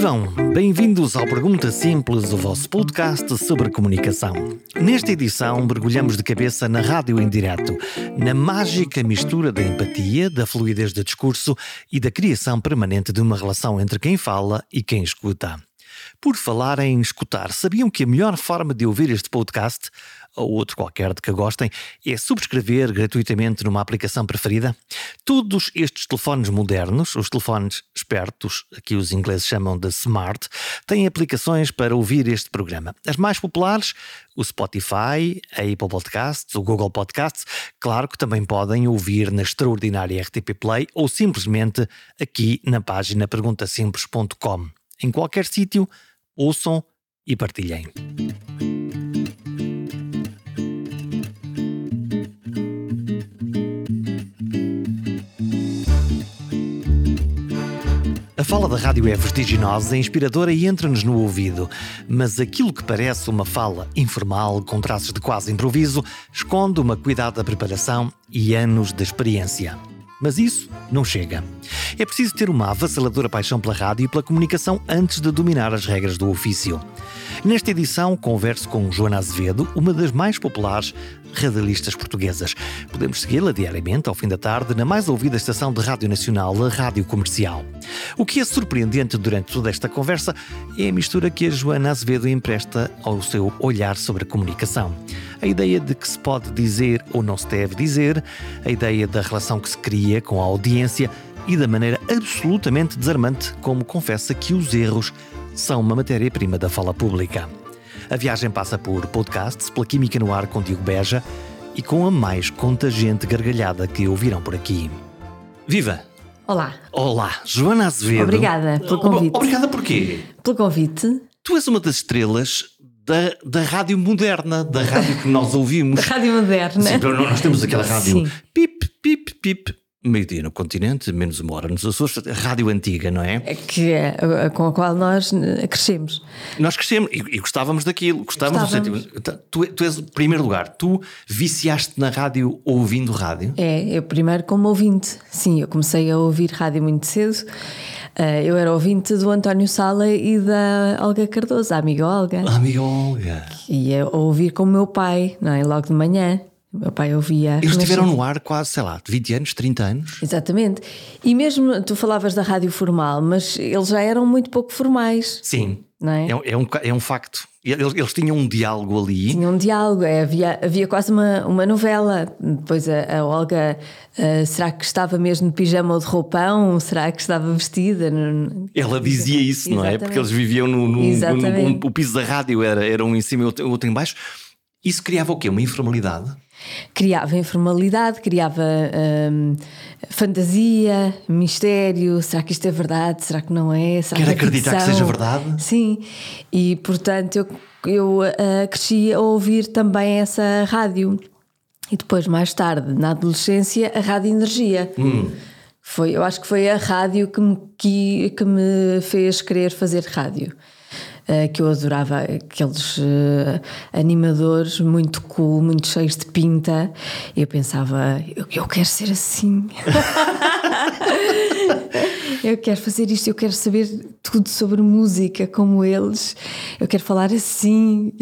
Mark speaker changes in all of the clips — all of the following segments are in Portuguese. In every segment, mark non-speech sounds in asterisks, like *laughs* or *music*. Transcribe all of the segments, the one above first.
Speaker 1: Vivam! Bem-vindos ao Pergunta Simples, o vosso podcast sobre comunicação. Nesta edição, mergulhamos de cabeça na rádio em direto, na mágica mistura da empatia, da fluidez do discurso e da criação permanente de uma relação entre quem fala e quem escuta. Por falar em escutar, sabiam que a melhor forma de ouvir este podcast ou outro qualquer de que gostem, é subscrever gratuitamente numa aplicação preferida. Todos estes telefones modernos, os telefones espertos, que os ingleses chamam de smart, têm aplicações para ouvir este programa. As mais populares, o Spotify, a Apple Podcasts, o Google Podcasts, claro que também podem ouvir na extraordinária RTP Play ou simplesmente aqui na página perguntasimples.com. Em qualquer sítio, ouçam e partilhem. Fala da rádio é vertiginosa, inspiradora e entra-nos no ouvido. Mas aquilo que parece uma fala informal, com traços de quase improviso, esconde uma cuidada preparação e anos de experiência. Mas isso não chega. É preciso ter uma avassaladora paixão pela rádio e pela comunicação antes de dominar as regras do ofício. Nesta edição, converso com Joana Azevedo, uma das mais populares radialistas portuguesas. Podemos segui-la diariamente, ao fim da tarde, na mais ouvida estação de rádio nacional, a Rádio Comercial. O que é surpreendente durante toda esta conversa é a mistura que a Joana Azevedo empresta ao seu olhar sobre a comunicação. A ideia de que se pode dizer ou não se deve dizer, a ideia da relação que se cria com a audiência e da maneira absolutamente desarmante como confessa que os erros são uma matéria-prima da fala pública. A viagem passa por podcasts, pela Química no Ar com Diogo Beja e com a mais contagiante gargalhada que ouviram por aqui. Viva!
Speaker 2: Olá.
Speaker 1: Olá, Joana Azevedo.
Speaker 2: Obrigada pelo convite.
Speaker 1: Obrigada porquê?
Speaker 2: Pelo convite.
Speaker 1: Tu és uma das estrelas da, da rádio moderna, da rádio que nós ouvimos.
Speaker 2: Da rádio moderna.
Speaker 1: Sim, nós temos aquela rádio
Speaker 2: Sim.
Speaker 1: pip, pip, pip, meio-dia no continente, menos uma hora nos Açores, rádio antiga, não é?
Speaker 2: É Que é com a qual nós eh, crescemos.
Speaker 1: Nós crescemos e, e gostávamos daquilo, gostávamos,
Speaker 2: Gostávamos.
Speaker 1: Então, Tu, tu és, em primeiro lugar, tu viciaste na rádio ouvindo rádio?
Speaker 2: É, eu primeiro como ouvinte. Sim, eu comecei a ouvir rádio muito cedo. Eh, eu era ouvinte do António Sala e da Olga Cardoso, a amiga Olga.
Speaker 1: Ah, Amiga Olga.
Speaker 2: E ia ouvir com o meu pai, não é? Logo de manhã. O meu pai ouvia.
Speaker 1: Eles estiveram no ar quase, sei lá, 20 anos, 30 anos.
Speaker 2: Exatamente. E mesmo tu falavas da rádio formal, mas eles já eram muito pouco formais,
Speaker 1: Sim.
Speaker 2: Não é?
Speaker 1: É, um- é um, é um facto. Eles, eles tinham um diálogo ali.
Speaker 2: Tinha um diálogo, é, havia, havia quase uma, uma novela. Depois a, a Olga, ah, será que estava mesmo de pijama ou de roupão? Será que estava vestida?
Speaker 1: Ela dizia isso, não é?
Speaker 2: Exatamente.
Speaker 1: Porque eles viviam no, no- no-
Speaker 2: Exatamente.
Speaker 1: no- o piso da rádio, era, era um em cima e outro, outro em baixo. Isso criava o quê? Uma informalidade?
Speaker 2: Criava informalidade, criava hum, fantasia, mistério. Será que isto é verdade? Será que não é? Será
Speaker 1: Quer
Speaker 2: é
Speaker 1: acreditar que seja verdade?
Speaker 2: Sim, e portanto eu, eu ah, cresci a ouvir também essa rádio. E depois, mais tarde, na adolescência, a Rádio Energia.
Speaker 1: Hum.
Speaker 2: Foi, eu acho que foi a rádio que me, que, que me fez querer fazer rádio. Ah, que eu adorava aqueles ah, animadores muito cool, muito cheios de pinta. Eu pensava, eu, eu quero ser assim. *laughs* Eu quero fazer isto, eu quero saber tudo sobre música como eles, eu quero falar assim.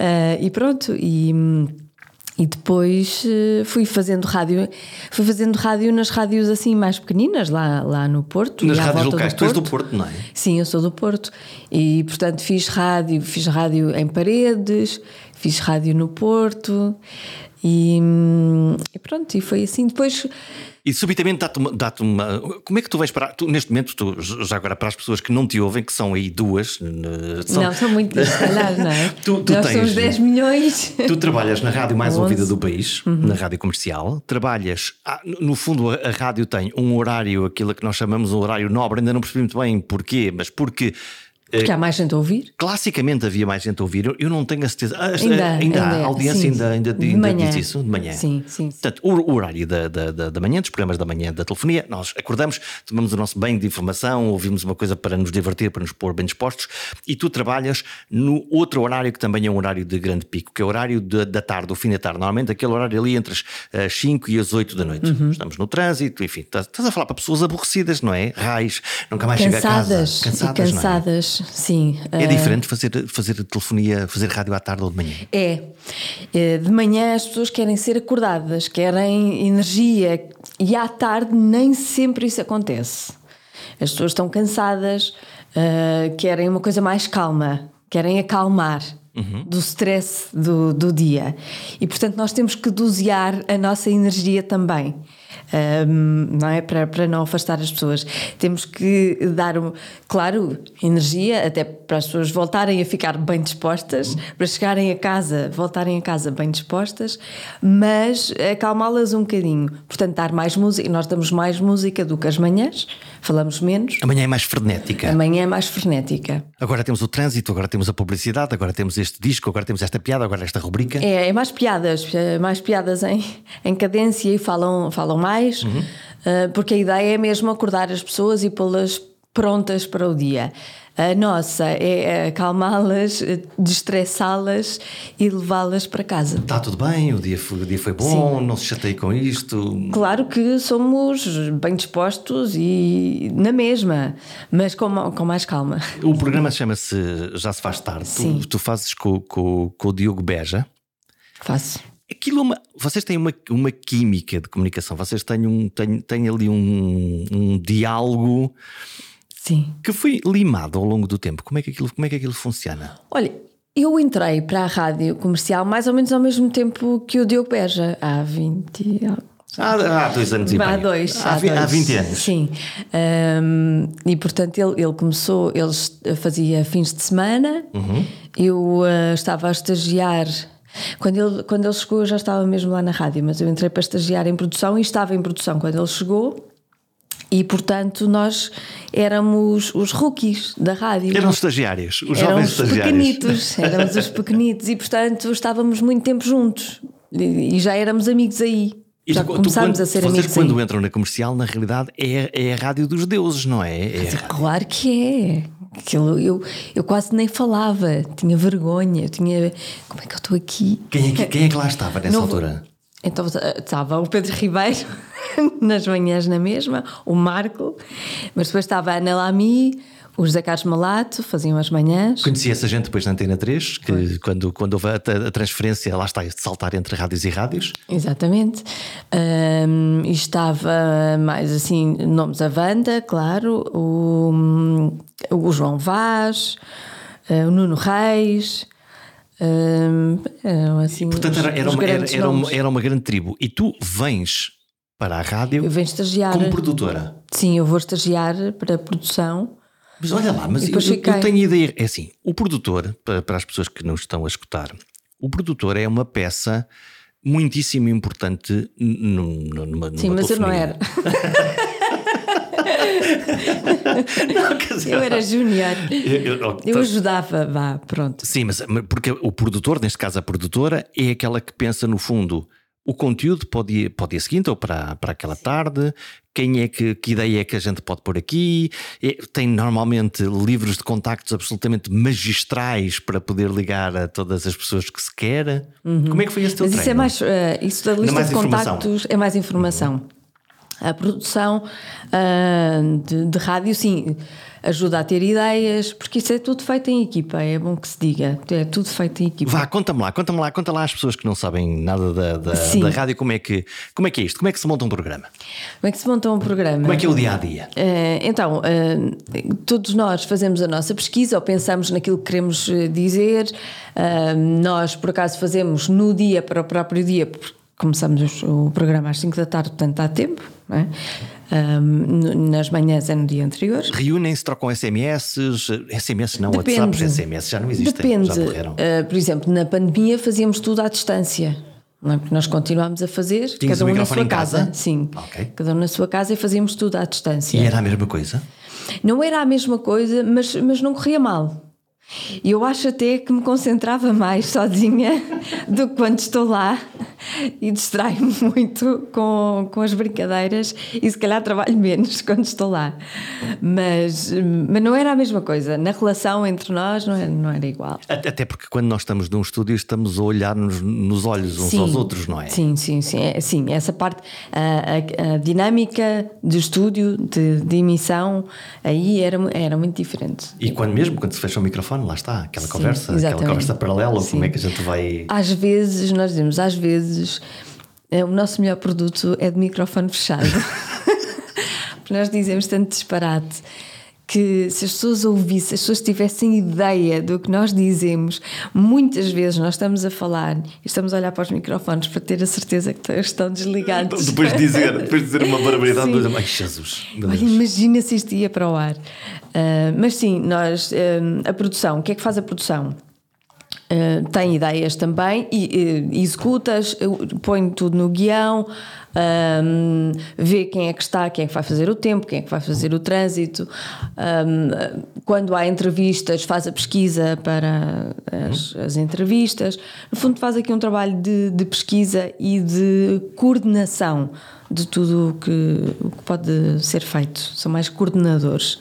Speaker 2: Ah, *laughs* e pronto, e, e depois eh, fui fazendo rádio, fui fazendo rádio nas rádios assim mais pequeninas, lá, lá no Porto.
Speaker 1: Nas
Speaker 2: e
Speaker 1: rádios locais.
Speaker 2: do
Speaker 1: Tu és do Porto, não é?
Speaker 2: Sim, eu sou do Porto e portanto fiz rádio, fiz rádio em paredes, fiz rádio no Porto e, e pronto, e foi assim. Depois
Speaker 1: E subitamente dá-te uma, dá-te uma. Como é que tu vais parar? Tu, neste momento, tu, já agora para as pessoas que não te ouvem, que são aí duas. eh, São,
Speaker 2: Não, são muitos, se calhar, não é? *laughs*
Speaker 1: Tu- tu
Speaker 2: Nós
Speaker 1: tens-
Speaker 2: somos 10 milhões.
Speaker 1: Tu trabalhas na rádio mais
Speaker 2: Onze.
Speaker 1: ouvida do país,
Speaker 2: Uhum.
Speaker 1: na rádio comercial. Trabalhas, ah, no no fundo, a, a rádio tem um horário, aquilo que nós chamamos um horário nobre. Ainda não percebi muito bem porquê, mas porque
Speaker 2: Porque há mais gente a ouvir?
Speaker 1: Classicamente havia mais gente a ouvir, eu não tenho a certeza. Ah,
Speaker 2: Ainda,
Speaker 1: ainda,
Speaker 2: ainda
Speaker 1: há,
Speaker 2: é,
Speaker 1: a audiência
Speaker 2: sim,
Speaker 1: ainda, ainda,
Speaker 2: de
Speaker 1: ainda diz isso, de manhã.
Speaker 2: Sim, sim, sim.
Speaker 1: Portanto, o, o horário da, da, da, da manhã, dos programas da manhã da telefonia, nós acordamos, tomamos o nosso banho de informação, ouvimos uma coisa para nos divertir, para nos pôr bem dispostos, e tu trabalhas no outro horário que também é um horário de grande pico, que é o horário de- da tarde, o fim da tarde, normalmente aquele horário ali entre as, as 5 e as 8 da noite.
Speaker 2: Uhum.
Speaker 1: Estamos no trânsito, enfim, estás, estás a falar para pessoas aborrecidas, não é? Raios, nunca mais chega a casa.
Speaker 2: Cansadas,
Speaker 1: Cansadas, é?
Speaker 2: sim.
Speaker 1: É
Speaker 2: Ah,
Speaker 1: diferente fazer, fazer telefonia, fazer rádio à tarde ou de manhã.
Speaker 2: É. É, De manhã as pessoas querem ser acordadas, querem energia e à tarde nem sempre isso acontece. As pessoas estão cansadas, ah, querem uma coisa mais calma, querem acalmar do stress do, do dia. E portanto nós temos que dosear a nossa energia também. Ahm, não é? Para, para não afastar as pessoas. Temos que dar, um- claro, energia até para as pessoas voltarem a ficar bem dispostas, para chegarem a casa, voltarem a casa bem dispostas, mas acalmá-las um bocadinho. Portanto, dar mais música. Nós damos mais música do que as manhãs, falamos menos.
Speaker 1: Amanhã é mais frenética.
Speaker 2: Amanhã é mais frenética.
Speaker 1: Agora temos o trânsito, agora temos a publicidade, agora temos este disco, agora temos esta piada, agora esta rubrica.
Speaker 2: É, é mais piadas, é mais piadas em, em cadência e falam, falam mais, ah, porque a ideia é mesmo acordar as pessoas e pô-las prontas para o dia. A nossa é acalmá-las, eh, destressá-las e levá-las para casa.
Speaker 1: Está tudo bem, o dia foi, o dia foi bom, não se chateie com isto.
Speaker 2: Claro que somos bem dispostos e na mesma, mas com, com mais calma.
Speaker 1: O programa chama-se Já se faz tarde.
Speaker 2: Sim.
Speaker 1: Tu, tu fazes com, com, com o Diogo Beja.
Speaker 2: Faço.
Speaker 1: Aquilo é uma, vocês têm uma, uma química de comunicação, vocês têm, um, têm, têm ali um, um diálogo
Speaker 2: Sim.
Speaker 1: que foi limado ao longo do tempo. Como é que aquilo, como é que aquilo funciona?
Speaker 2: Olha, eu entrei para a rádio comercial mais ou menos ao mesmo tempo que o Diogo Beja, há 20
Speaker 1: Há, há dois anos e
Speaker 2: Há
Speaker 1: meio.
Speaker 2: dois.
Speaker 1: Há, há
Speaker 2: dois.
Speaker 1: 20 anos.
Speaker 2: Sim. Ahm, e portanto ele, ele começou, ele fazia fins de semana,
Speaker 1: Uhum.
Speaker 2: eu ah, estava a estagiar. Quando ele, quando ele chegou, eu já estava mesmo lá na rádio, mas eu entrei para estagiar em produção e estava em produção quando ele chegou. E portanto nós éramos os rookies da rádio.
Speaker 1: Eram estagiários, os jovens
Speaker 2: os
Speaker 1: estagiários.
Speaker 2: pequenitos, éramos os *laughs* pequenitos e portanto estávamos muito tempo juntos e e já éramos amigos aí.
Speaker 1: E
Speaker 2: já
Speaker 1: tu-
Speaker 2: começámos a ser
Speaker 1: vocês
Speaker 2: amigos
Speaker 1: quando
Speaker 2: aí.
Speaker 1: entram na comercial, na realidade, é, é a rádio dos deuses, não é? É a-
Speaker 2: Claro que é. Aquilo, eu, eu quase nem falava, tinha vergonha, eu tinha. Como é que eu estou aqui?
Speaker 1: Quem, é que, quem é que lá estava nessa
Speaker 2: Não-
Speaker 1: altura?
Speaker 2: Então eh, estava o Pedro Ribeiro *laughs* nas manhãs na mesma, o Marco, mas depois estava a Ana Lamy, o José Carlos Malato, faziam as manhãs.
Speaker 1: Conheci essa gente depois na Antena 3, que quando, quando houve a, a transferência, lá está, de saltar entre rádios e rádios.
Speaker 2: Exatamente. E estava mais assim, nomes a Wanda, claro, o, o João Vaz, eh, o Nuno Reis. ahm, eram assim.
Speaker 1: Portanto, era, era, uma, era, era, uma, era uma grande tribo. E tu vens para a rádio
Speaker 2: Eu venho estagiar.
Speaker 1: como produtora.
Speaker 2: Sim, eu vou estagiar para a produção.
Speaker 1: Mas olha lá, mas eu, eu tenho ideia. É assim, o produtor, para, para as pessoas que não estão a escutar, o produtor é uma peça muitíssimo importante numa, numa
Speaker 2: Sim, mas eu não era. *laughs*
Speaker 1: Não, dizer,
Speaker 2: Eu era júnior.
Speaker 1: eu- eu-
Speaker 2: Eu ajudava, vá, pronto.
Speaker 1: Sim, mas porque o produtor, neste caso a produtora, é aquela que pensa no fundo o conteúdo para o dia, para o dia seguinte ou para, para aquela tarde, quem é que, que ideia é que a gente pode pôr aqui, É- tem normalmente livros de contactos absolutamente magistrais para poder ligar a todas as pessoas que se quer. Como é que foi esse teu
Speaker 2: Mas isso é
Speaker 1: treino?
Speaker 2: mais. eh, isso da lista
Speaker 1: mais
Speaker 2: de contactos é mais informação. A produção ah, de, de rádio, sim, ajuda a ter ideias, porque isso é tudo feito em equipa, é bom que se diga. É tudo feito em equipa.
Speaker 1: Vá, conta-me lá, conta-me lá, conta lá às pessoas que não sabem nada da, da, da rádio como é, que, como é que é isto, como é que se monta um programa,
Speaker 2: Como é que se monta um programa?
Speaker 1: como é que é o dia a dia?
Speaker 2: Então, eh, todos nós fazemos a nossa pesquisa ou pensamos naquilo que queremos eh, dizer. Eh, nós, por acaso, fazemos no dia para o próprio dia, porque começamos o programa às 5 da tarde, portanto há tempo. é? N- nas manhãs é no dia anterior.
Speaker 1: Reúnem-se, trocam SMS, SMS não,
Speaker 2: Depende.
Speaker 1: WhatsApp, SMS já não existem,
Speaker 2: Depende. Eh, por exemplo, na pandemia fazíamos tudo à distância. Não é? Porque nós continuámos a fazer,
Speaker 1: Tinhas
Speaker 2: cada um na sua
Speaker 1: em casa?
Speaker 2: Sim,
Speaker 1: Ok.
Speaker 2: cada um na sua casa e fazíamos tudo à distância.
Speaker 1: E era a mesma coisa?
Speaker 2: Não era a mesma coisa, mas, mas não corria mal. E eu acho até que me concentrava mais sozinha *laughs* do que quando estou lá e distraio-me *laughs* muito com, com as brincadeiras e se calhar trabalho menos *laughs* quando estou lá. Mas, mas não era a mesma coisa. Na relação entre nós não era, não era igual.
Speaker 1: Até porque quando nós estamos num estúdio estamos a olhar-nos nos olhos uns
Speaker 2: sim,
Speaker 1: aos outros, não é?
Speaker 2: Sim, sim, sim. É, sim essa parte, a, a, a dinâmica de estúdio, de, de, emissão, aí era, era muito diferente.
Speaker 1: E quando mesmo, quando se fecha o microfone, lá está, aquela sim, conversa, exatamente. aquela conversa paralela, sim. como é que a gente vai.
Speaker 2: Às vezes, nós dizemos, às vezes, é, o nosso melhor produto é de microfone fechado. *laughs* Nós dizemos tanto disparate que se as pessoas ouvissem, se as pessoas tivessem ideia do que nós dizemos, muitas vezes nós estamos a falar e estamos a olhar para os microfones para ter a certeza que estão desligados.
Speaker 1: Depois de dizer, depois de dizer uma barbaridade, depois, ai Jesus.
Speaker 2: Olha, imagina se isto ia para o ar. Uh, mas sim, nós, uh, a produção, o que é que faz a produção? Uh, tem ideias também e uh, executas, uh, põe tudo no guião, um, vê quem é que está, quem é que vai fazer o tempo, quem é que vai fazer o trânsito. Um, quando há entrevistas, faz a pesquisa para as, as, entrevistas. No fundo, faz aqui um trabalho de, de pesquisa e de coordenação de tudo o que, o que pode ser feito. São mais coordenadores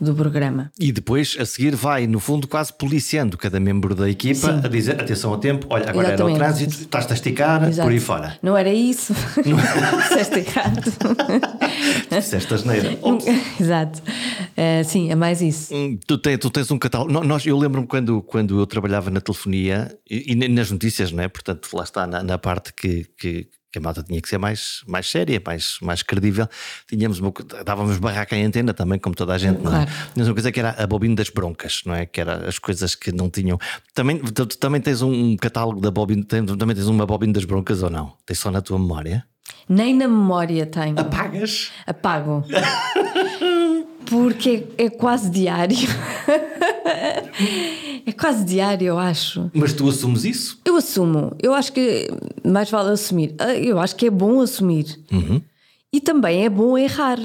Speaker 2: do programa.
Speaker 1: E depois, a seguir, vai, no fundo, quase policiando cada membro da equipa Sim. a dizer atenção ao tempo, olha, agora Exatamente. era o trânsito, estás-te a esticar, Exato. por aí fora.
Speaker 2: Não era isso. *laughs* Disseste errado.
Speaker 1: Disseste asneira. *laughs*
Speaker 2: Exato. Uh, sim, é mais isso. Hum,
Speaker 1: tu, tens, tu tens um catálogo. Nós, eu lembro-me quando, quando eu trabalhava na telefonia e, e, nas notícias, não é? Portanto, lá está na, na parte que, que que a malta tinha que ser mais, mais séria, mais, mais credível. Tínhamos uma, dávamos barraca em antena também, como toda a gente, não é? Tínhamos uma coisa que era a bobina das broncas, não é? Que era as coisas que não tinham. Também, tu, tu também tens um catálogo da bobina, também tens uma bobina das broncas ou não? Tens só na tua memória?
Speaker 2: Nem na memória tenho.
Speaker 1: Apagas?
Speaker 2: Apago. *laughs* Porque é, quase diário. É quase diário, eu acho.
Speaker 1: Mas tu assumes isso?
Speaker 2: Eu assumo. Eu acho que mais vale assumir. Ah, eu acho que é bom assumir.
Speaker 1: Uhum.
Speaker 2: E também é bom errar,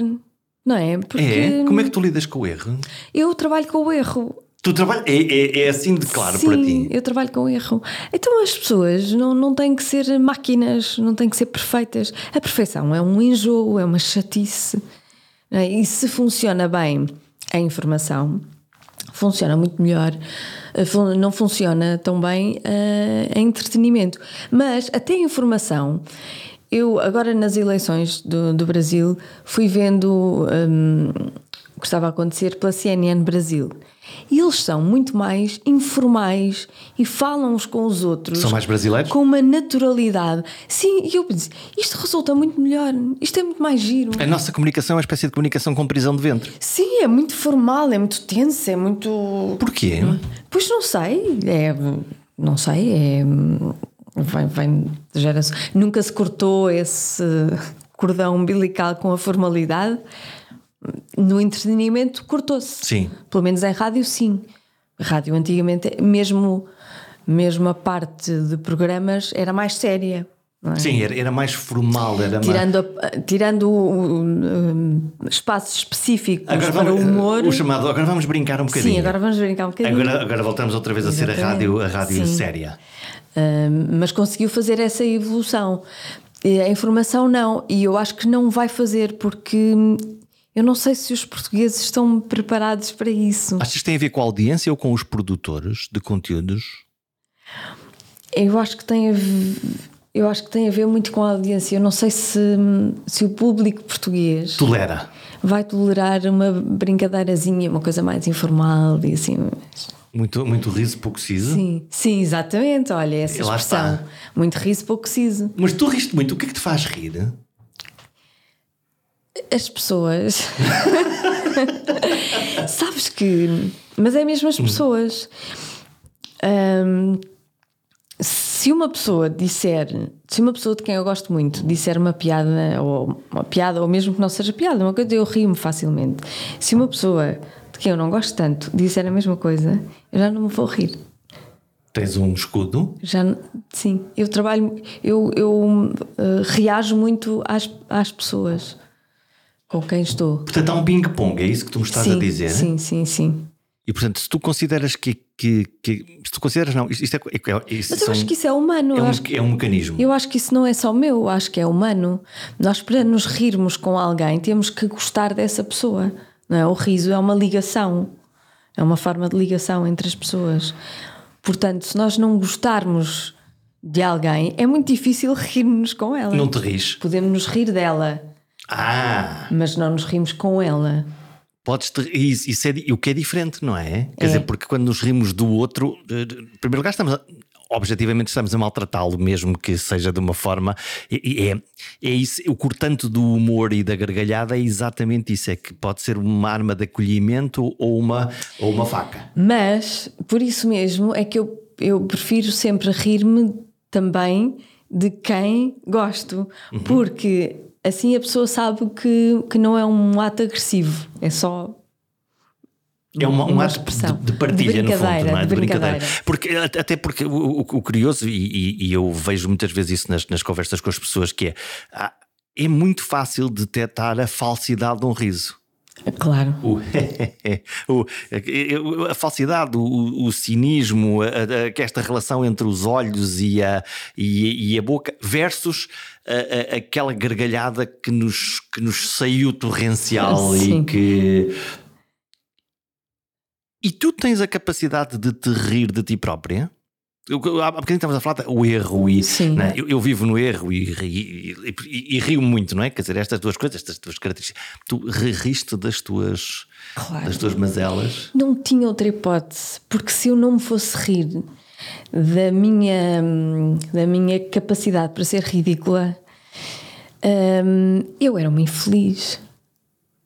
Speaker 2: não é?
Speaker 1: Porque é? Como é que tu lidas com o erro?
Speaker 2: Eu trabalho com o erro.
Speaker 1: Tu trabalhas. É, é, é, assim de claro
Speaker 2: Sim,
Speaker 1: para ti?
Speaker 2: Eu trabalho com o erro. Então as pessoas não, não têm que ser máquinas, não têm que ser perfeitas. A perfeição é um enjoo, é uma chatice. É? E se funciona bem a informação, funciona muito melhor, eh, não funciona tão bem uh, em entretenimento. Mas até a informação, eu agora nas eleições do, do Brasil fui vendo um, o que estava a acontecer pela CNN Brasil. E eles são muito mais informais e falam uns com os outros.
Speaker 1: São mais brasileiros?
Speaker 2: Com uma naturalidade. Sim, e eu disse: isto resulta muito melhor, isto é muito mais giro.
Speaker 1: A nossa comunicação é uma espécie de comunicação com prisão de ventre.
Speaker 2: Sim, é muito formal, é muito tensa, é muito.
Speaker 1: Porquê?
Speaker 2: Pois não sei, é. Não sei, é. Vem, vem de geração. Nunca se cortou esse cordão umbilical com a formalidade no entretenimento cortou-se.
Speaker 1: Sim.
Speaker 2: Pelo menos em rádio, sim. Rádio antigamente, mesmo, mesmo a parte de programas era mais séria. É?
Speaker 1: Sim, era, era, mais formal. Era
Speaker 2: tirando, a, tirando espaços específicos agora para vamos, o humor.
Speaker 1: O chamado, agora vamos brincar um bocadinho.
Speaker 2: Sim, agora vamos brincar um bocadinho.
Speaker 1: Agora, agora voltamos outra vez a Exatamente. ser a rádio, a rádio séria.
Speaker 2: Mas conseguiu fazer essa evolução. A informação não, e eu acho que não vai fazer porque eu não sei se os portugueses estão preparados para isso.
Speaker 1: Achas que tem a ver com a audiência ou com os produtores de conteúdos?
Speaker 2: Eu acho que tem a ver, eu acho que tem a ver muito com a audiência. Eu não sei se, se o público português
Speaker 1: tolera.
Speaker 2: Vai tolerar uma brincadeirazinha, uma coisa mais informal e assim.
Speaker 1: Muito, muito riso, pouco siso?
Speaker 2: Sim, sim, exatamente. Olha, essa expressão. Muito riso, pouco siso.
Speaker 1: Mas tu riste muito, o que é que te faz rir?
Speaker 2: As pessoas. *laughs* Sabes que. Mas é mesmo as pessoas. Um, se uma pessoa disser, se uma pessoa de quem eu gosto muito disser uma piada, ou uma piada, ou mesmo que não seja piada, uma coisa, eu rio-me facilmente. Se uma pessoa de quem eu não gosto tanto disser a mesma coisa, eu já não me vou rir.
Speaker 1: Tens um escudo?
Speaker 2: Já, sim, eu trabalho, eu, eu uh, reajo muito às, às pessoas com quem estou.
Speaker 1: Portanto, há um ping-pong, é isso que tu me estás
Speaker 2: sim,
Speaker 1: a dizer?
Speaker 2: Sim, sim, sim.
Speaker 1: E portanto, se tu consideras que. que, que se tu consideras, não, isto, isto é. é- Isto
Speaker 2: Mas eu
Speaker 1: são-
Speaker 2: acho que isso é humano.
Speaker 1: é, um,
Speaker 2: que-
Speaker 1: é um mecanismo.
Speaker 2: Eu acho que isso não é só meu, eu acho que é humano. Nós, para nos rirmos com alguém, temos que gostar dessa pessoa. Não é? O riso é uma ligação, é uma forma de ligação entre as pessoas. Portanto, se nós não gostarmos de alguém, é muito difícil *laughs* rirmos com ela.
Speaker 1: Não te rires.
Speaker 2: Podemos nos rir dela,
Speaker 1: Ah!
Speaker 2: mas não nos rimos com ela.
Speaker 1: Podes te, isso, isso é o que é diferente, não é? Quer
Speaker 2: É.
Speaker 1: dizer, porque quando nos rimos do outro, em primeiro lugar, estamos a, objetivamente estamos a maltratá-lo, mesmo que seja de uma forma. e É, é isso, o cortante do humor e da gargalhada é exatamente isso: é que pode ser uma arma de acolhimento ou uma, ou uma faca.
Speaker 2: Mas, por isso mesmo, é que eu, eu prefiro sempre rir-me também de quem gosto, porque assim a pessoa sabe que, que não é um ato agressivo, é só.
Speaker 1: É uma, um ato de, de partilha,
Speaker 2: De
Speaker 1: no fundo, não é?
Speaker 2: de brincadeira.
Speaker 1: Porque, até porque o, o- o curioso, e, e- e eu vejo muitas vezes isso nas, nas conversas com as pessoas, que é, ah, é muito fácil detectar a falsidade de um riso.
Speaker 2: Claro.
Speaker 1: O, *laughs* o- a falsidade, o, o cinismo, a, a- esta relação entre os olhos e a, e, e a boca, versus a- aquela gargalhada que nos, que nos saiu torrencial e
Speaker 2: Sim.
Speaker 1: que. E tu tens a capacidade de te rir de ti própria? Há bocadinho estávamos a falar do erro e
Speaker 2: Sim.
Speaker 1: não é? eu, eu vivo no erro e, e, e- e rio muito, não é? Quer dizer, estas duas coisas, estas duas características. Tu ri- riste das tuas,
Speaker 2: Claro.
Speaker 1: das tuas mazelas.
Speaker 2: Não tinha outra hipótese, porque se eu não me fosse rir da minha, da minha capacidade para ser ridícula, hum, eu era uma infeliz.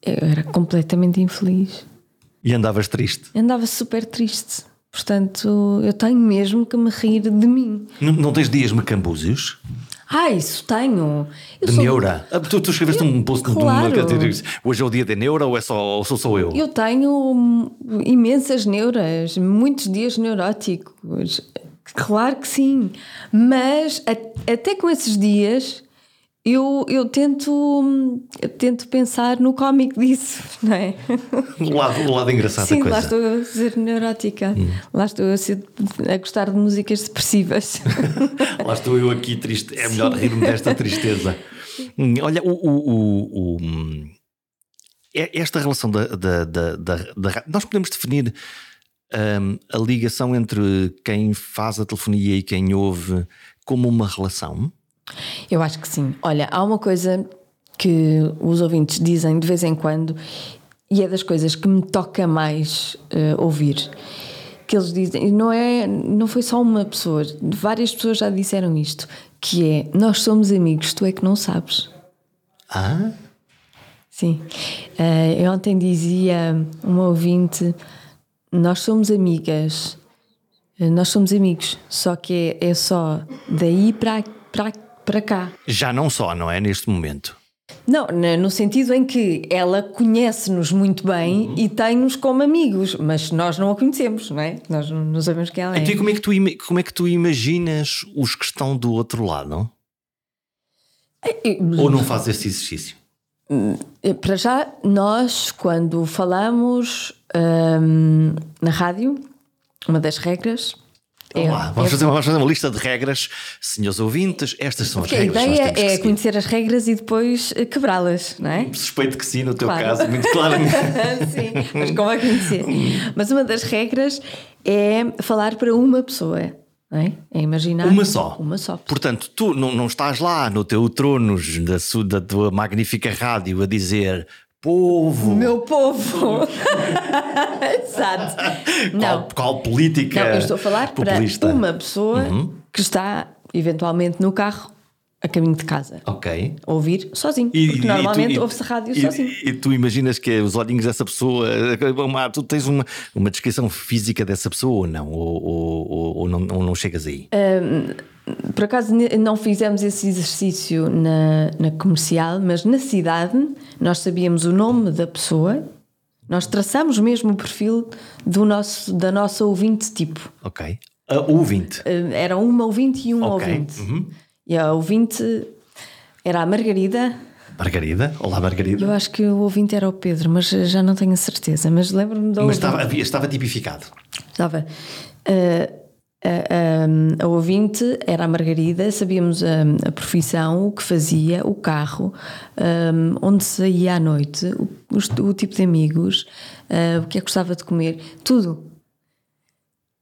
Speaker 2: Eu era completamente infeliz.
Speaker 1: E andavas triste.
Speaker 2: Andava super triste. Portanto, eu tenho mesmo que me rir de mim.
Speaker 1: Não, não tens dias macambúzios?
Speaker 2: Ah, isso tenho. Eu
Speaker 1: De
Speaker 2: sou-
Speaker 1: neura? Ah, Tu, tu escreveste um post de uma
Speaker 2: Claro.
Speaker 1: Hoje é o dia de neura ou, é só, ou sou só eu?
Speaker 2: Eu tenho hum, imensas neuras, muitos dias neuróticos. Claro que sim. Mas até com esses dias eu, eu tento, hum, eu tento pensar no cómico disso, *laughs* não é?
Speaker 1: O lado, o lado engraçado
Speaker 2: Sim,
Speaker 1: da
Speaker 2: lá
Speaker 1: coisa.
Speaker 2: estou a ser neurótica. Lá estou a, ser- a gostar de músicas depressivas. *laughs*
Speaker 1: Lá estou eu aqui triste. É melhor rir-me desta tristeza. Hum, Olha, o, o- o- hum, é- esta relação da, da, da, da- da- Nós podemos definir hum, a ligação entre quem faz a telefonia e quem ouve como uma relação?
Speaker 2: Eu acho que sim. Olha, há uma coisa que os ouvintes dizem de vez em quando e é das coisas que me toca mais eh, ouvir. Que eles dizem, não é, não foi só uma pessoa, várias pessoas já disseram isto, que é nós somos amigos, tu é que não sabes.
Speaker 1: Ah?
Speaker 2: Sim. Eh, eu ontem dizia uma ouvinte: Nós somos amigas, eh, nós somos amigos, só que é, é só daí para, para, para cá.
Speaker 1: Já não só, não é? Neste momento.
Speaker 2: Não, no sentido em que ela conhece-nos muito bem e tem-nos como amigos, mas nós não a conhecemos, não é? Nós não não sabemos quem ela é.
Speaker 1: Então, como é, que tu, como é que tu imaginas os que estão do outro lado? Ou não fazes esse exercício?
Speaker 2: Eh, Para já, nós, quando falamos hum, na rádio, uma das regras.
Speaker 1: Vamos lá, vamos,
Speaker 2: é-
Speaker 1: fazer, vamos fazer uma lista de regras, senhores ouvintes. Estas são as
Speaker 2: Porque a
Speaker 1: regras. nós
Speaker 2: ideia é
Speaker 1: seguir.
Speaker 2: conhecer as regras e depois eh, quebrá-las, não é?
Speaker 1: Suspeito que sim, no teu
Speaker 2: Claro.
Speaker 1: caso, muito *laughs* claramente.
Speaker 2: Sim, mas como a conhecer? Mas uma das regras é falar para uma pessoa, é? É imaginar.
Speaker 1: Uma só.
Speaker 2: Uma só.
Speaker 1: Portanto, tu não, não estás lá no teu trono da, da tua magnífica rádio a dizer povo,
Speaker 2: Meu povo! *laughs* Exato. Não.
Speaker 1: qual, qual política
Speaker 2: Não, eu estou a falar
Speaker 1: populista? Uhum.
Speaker 2: para uma pessoa que está eventualmente no carro a caminho de casa.
Speaker 1: Ok.
Speaker 2: A Ouvir sozinho.
Speaker 1: E-
Speaker 2: porque
Speaker 1: e
Speaker 2: normalmente
Speaker 1: e-
Speaker 2: ouve-se rádio
Speaker 1: e,
Speaker 2: sozinho.
Speaker 1: E, tu imaginas que os olhinhos dessa pessoa. uma- tu tens uma, uma descrição física dessa pessoa ou não? Ou, ou, ou- ou não, não chegas aí?
Speaker 2: Por acaso não fizemos esse exercício na, na comercial, mas na cidade nós sabíamos o nome da pessoa, nós traçamos mesmo o perfil do nosso, da nossa ouvinte tipo.
Speaker 1: Ok. A ouvinte.
Speaker 2: Eh, Era uma ouvinte e um
Speaker 1: Ok.
Speaker 2: ouvinte.
Speaker 1: Uhum.
Speaker 2: E a ouvinte era a Margarida
Speaker 1: Margarida. Olá, Margarida.
Speaker 2: Eu acho que o ouvinte era o Pedro, mas já não tenho a certeza. Mas lembro-me da
Speaker 1: Mas estava, havia- estava tipificado.
Speaker 2: Estava. Uh, a, a- a ouvinte era a Margarida, sabíamos a, a profissão, o que fazia, o carro, um, onde saía à noite, o, os- o tipo de amigos, uh, o que é que gostava de comer, tudo.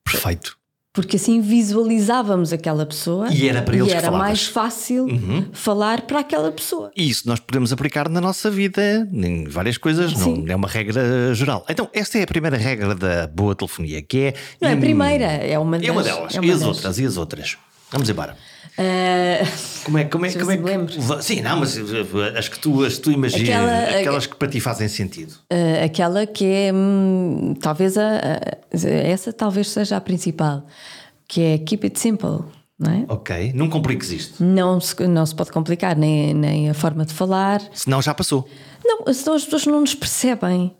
Speaker 1: Perfeito.
Speaker 2: Porque assim visualizávamos aquela pessoa
Speaker 1: E era para eles
Speaker 2: e era
Speaker 1: falavas. Uhum.
Speaker 2: mais fácil falar para aquela pessoa.
Speaker 1: E isso nós podemos aplicar na nossa vida em várias coisas, não é uma regra geral. Então, esta é a primeira regra da boa telefonia, que é.
Speaker 2: Não é a primeira, é uma
Speaker 1: É uma
Speaker 2: das-
Speaker 1: delas.
Speaker 2: é uma
Speaker 1: e as
Speaker 2: das.
Speaker 1: outras? E as outras? Vamos embora.
Speaker 2: Uh,
Speaker 1: Como é, como é, *laughs* como é que. Sim, não, mas uh, as que tu, as que tu imaginas,
Speaker 2: Aquela-
Speaker 1: aquelas que para ti fazem sentido.
Speaker 2: Uh, aquela que é hum, talvez a, a- essa talvez seja a principal, que é keep it simple, não é?
Speaker 1: Ok, não compliques isto.
Speaker 2: Não se, não se pode complicar nem, nem a forma de falar.
Speaker 1: Senão já passou.
Speaker 2: Não, senão as pessoas não nos percebem,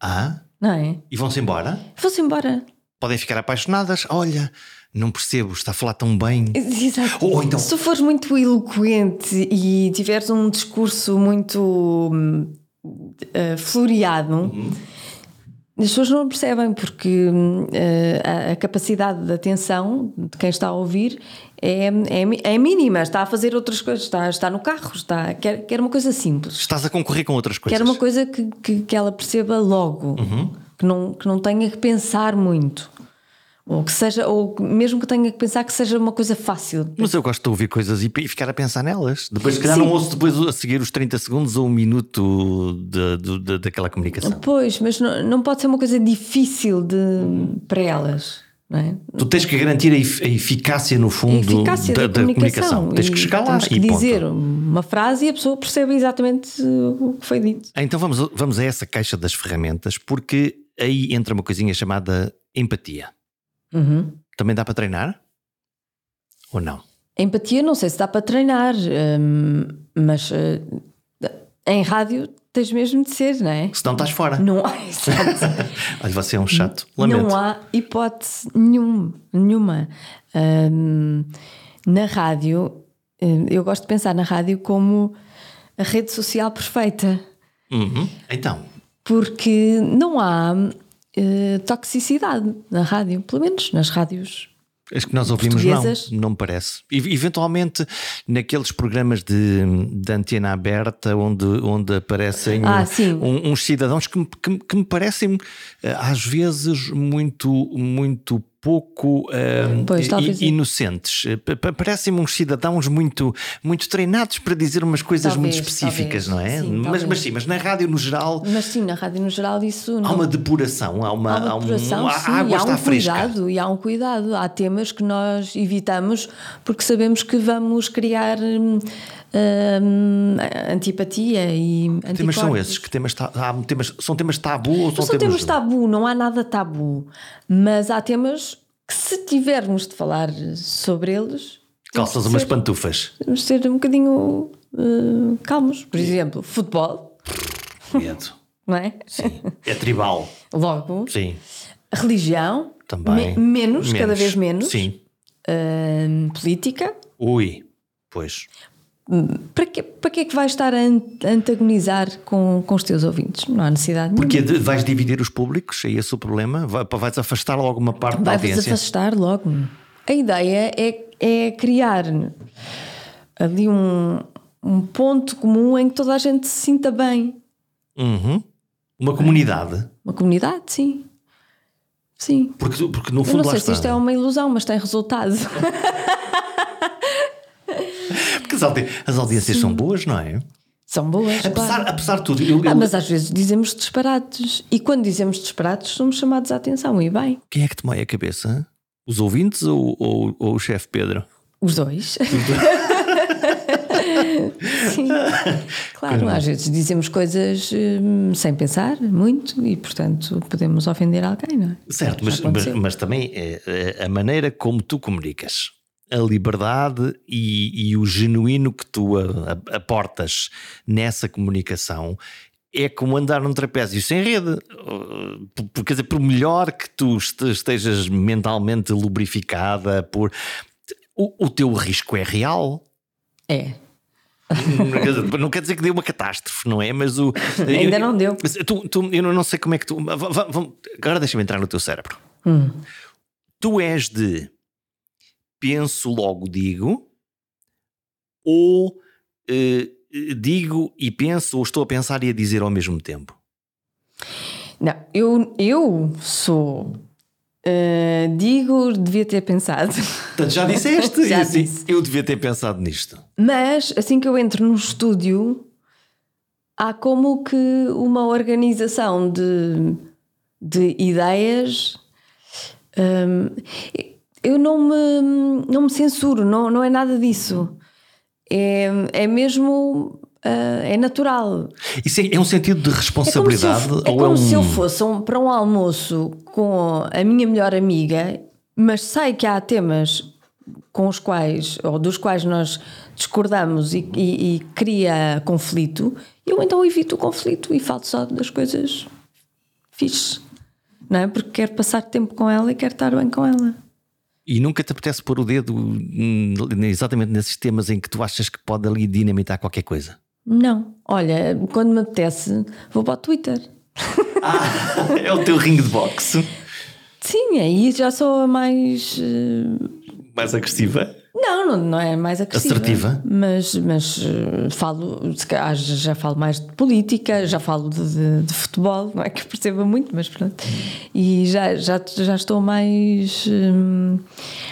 Speaker 1: Ah,
Speaker 2: não é?
Speaker 1: e vão-se embora?
Speaker 2: Vão-se embora.
Speaker 1: Podem ficar apaixonadas. Olha, não percebo, está a falar tão bem.
Speaker 2: Exato.
Speaker 1: Ou então-
Speaker 2: Se tu fores muito eloquente e tiveres um discurso muito uh, floreado,
Speaker 1: Uhum.
Speaker 2: as pessoas não percebem porque uh, a, a capacidade de atenção de quem está a ouvir é, é, é mínima. Está a fazer outras coisas, está, está no carro, está, quer, quer uma coisa simples.
Speaker 1: Estás a concorrer com outras coisas.
Speaker 2: Quer uma coisa que, que, que ela perceba logo,
Speaker 1: Uhum.
Speaker 2: que, não, que não tenha que pensar muito. Ou que seja, ou mesmo que tenha que pensar que seja uma coisa fácil.
Speaker 1: Mas eu gosto de ouvir coisas e e ficar a pensar nelas. Depois, se calhar, não ouço depois a seguir os 30 segundos ou um minuto de, de- de- daquela comunicação.
Speaker 2: Pois, mas não, não pode ser uma coisa difícil de, para elas. Não é?
Speaker 1: Tu tens que garantir a, ef- a eficácia, no fundo,
Speaker 2: eficácia
Speaker 1: da,
Speaker 2: da,
Speaker 1: da
Speaker 2: comunicação.
Speaker 1: Tens que chegar lá e ponto.
Speaker 2: dizer uma frase e a pessoa percebe exatamente o que foi dito.
Speaker 1: Então vamos, vamos a essa caixa das ferramentas, porque aí entra uma coisinha chamada empatia.
Speaker 2: Uhum.
Speaker 1: Também dá para treinar? Ou não?
Speaker 2: Empatia, não sei se dá para treinar, hum, mas eh, em rádio tens mesmo de ser, não é?
Speaker 1: Se não estás fora.
Speaker 2: Não há. *laughs*
Speaker 1: Olha, você é um chato. Lamento.
Speaker 2: Não há hipótese nenhum, nenhuma. Hum, na rádio, hum, eu gosto de pensar na rádio como a rede social perfeita,
Speaker 1: Uhum. Então,
Speaker 2: porque não há eh, toxicidade na rádio, pelo menos nas rádios.
Speaker 1: as que nós ouvimos não, não me parece. E, eventualmente, naqueles programas de, de antena aberta onde, onde aparecem
Speaker 2: Ah,
Speaker 1: um- um- uns cidadãos que, me- que que me parecem eh, às vezes muito, muito pouco eh,
Speaker 2: Pois,
Speaker 1: inocentes. Eh, pa- pa- Parecem-me uns cidadãos muito, muito treinados para dizer umas coisas
Speaker 2: Talvez,
Speaker 1: muito específicas,
Speaker 2: talvez.
Speaker 1: não é?
Speaker 2: Sim,
Speaker 1: mas, mas sim, mas na rádio no geral
Speaker 2: Mas sim, na rádio no geral isso
Speaker 1: há
Speaker 2: não.
Speaker 1: uma depuração, há uma,
Speaker 2: Há uma
Speaker 1: há um-
Speaker 2: depuração,
Speaker 1: a
Speaker 2: sim,
Speaker 1: água
Speaker 2: e há
Speaker 1: está
Speaker 2: um
Speaker 1: fresca.
Speaker 2: cuidado, e há um cuidado. Há temas que nós evitamos porque sabemos que vamos criar hum, hum, antipatia e
Speaker 1: Que temas são esses? Que temas, há temas, são temas tabu ou são
Speaker 2: Não são temas
Speaker 1: temas
Speaker 2: tabu, não há nada tabu. Mas há temas que, se tivermos de falar sobre eles,
Speaker 1: Calças umas
Speaker 2: ser-
Speaker 1: pantufas.
Speaker 2: temos de ser um bocadinho uh, calmos. Por exemplo, futebol,
Speaker 1: Medo. *laughs*
Speaker 2: não é?
Speaker 1: É tribal.
Speaker 2: Logo,
Speaker 1: Sim.
Speaker 2: religião,
Speaker 1: Também.
Speaker 2: me- menos, cada vez menos.
Speaker 1: Sim.
Speaker 2: Uh, política.
Speaker 1: Ui. Pois.
Speaker 2: Para que, para que é que vais estar a an- a antagonizar com, com os teus ouvintes? Não há necessidade
Speaker 1: Porque
Speaker 2: nenhuma.
Speaker 1: de- vais dividir os públicos? É esse o problema? Vai- Vais afastar logo uma parte da
Speaker 2: Vai-vos
Speaker 1: audiência?
Speaker 2: afastar logo. A ideia é, é criar ali um, um ponto comum em que toda a gente se sinta bem.
Speaker 1: Uhum. Uma comunidade.
Speaker 2: Uma comunidade, sim. Sim.
Speaker 1: Porque, porque no
Speaker 2: Eu
Speaker 1: fundo
Speaker 2: não
Speaker 1: lá
Speaker 2: sei
Speaker 1: está.
Speaker 2: se isto é uma ilusão, mas tem resultado. *laughs*
Speaker 1: Porque as, audi- as audiências são boas, não é?
Speaker 2: São boas,
Speaker 1: Apesar,
Speaker 2: claro.
Speaker 1: apesar de tudo, eu,
Speaker 2: Ah,
Speaker 1: eu-
Speaker 2: mas às vezes dizemos disparates. E quando dizemos disparates, somos chamados a atenção. E bem,
Speaker 1: quem é que te a cabeça? Os ouvintes ou, ou- ou o chefe Pedro?
Speaker 2: os dois. *laughs* Sim, claro, às vezes dizemos coisas hum, sem pensar muito e, portanto, podemos ofender alguém, não é?
Speaker 1: Certo, mas, mas, mas também é, é a maneira como tu comunicas, a liberdade e, e o genuíno que tu a- a- aportas nessa comunicação é como andar num trapézio sem rede. Por- Quer dizer, por melhor que tu este- estejas mentalmente lubrificada, por o, o teu risco é real.
Speaker 2: É.
Speaker 1: não quer dizer que deu uma catástrofe, não é? Mas o.
Speaker 2: Ainda
Speaker 1: eu,
Speaker 2: não deu.
Speaker 1: Tu, tu, eu não sei como é que tu. Agora deixa-me entrar no teu cérebro.
Speaker 2: Hum.
Speaker 1: Tu és de penso, logo digo, ou eh, digo e penso, ou estou a pensar e a dizer ao mesmo tempo?
Speaker 2: Não, eu, eu sou. Uh, digo, devia ter pensado.
Speaker 1: Portanto, já disseste? *laughs*
Speaker 2: já
Speaker 1: assim,
Speaker 2: disse.
Speaker 1: Eu devia ter pensado nisto.
Speaker 2: Mas assim que eu entro no estúdio, há como que uma organização de, de ideias. Um, eu não me, não me censuro, não, não é nada disso. É, é mesmo. Uh, é natural.
Speaker 1: Isso é, é, um sentido de responsabilidade?
Speaker 2: É como se eu, é
Speaker 1: ou
Speaker 2: como
Speaker 1: é um...
Speaker 2: se eu fosse um, para um almoço com a minha melhor amiga, mas sei que há temas com os quais, ou dos quais nós discordamos e, e, e cria conflito, eu então evito o conflito e falo só das coisas fixes. Não é? Porque quero passar tempo com ela e quero estar bem com ela.
Speaker 1: E nunca te apetece pôr o dedo exatamente nesses temas em que tu achas que pode ali dinamitar qualquer coisa?
Speaker 2: Não. Olha, quando me apetece, vou para o Twitter. *laughs*
Speaker 1: Ah, é o teu ringue de boxe?
Speaker 2: Sim, aí já sou a mais. Uh...
Speaker 1: Mais agressiva?
Speaker 2: Não, não, não é mais agressiva.
Speaker 1: Assertiva?
Speaker 2: Mas, mas uh, falo, já falo mais de política, já falo de, de, de, futebol, não é que perceba muito, mas pronto. E já, já, já estou mais um,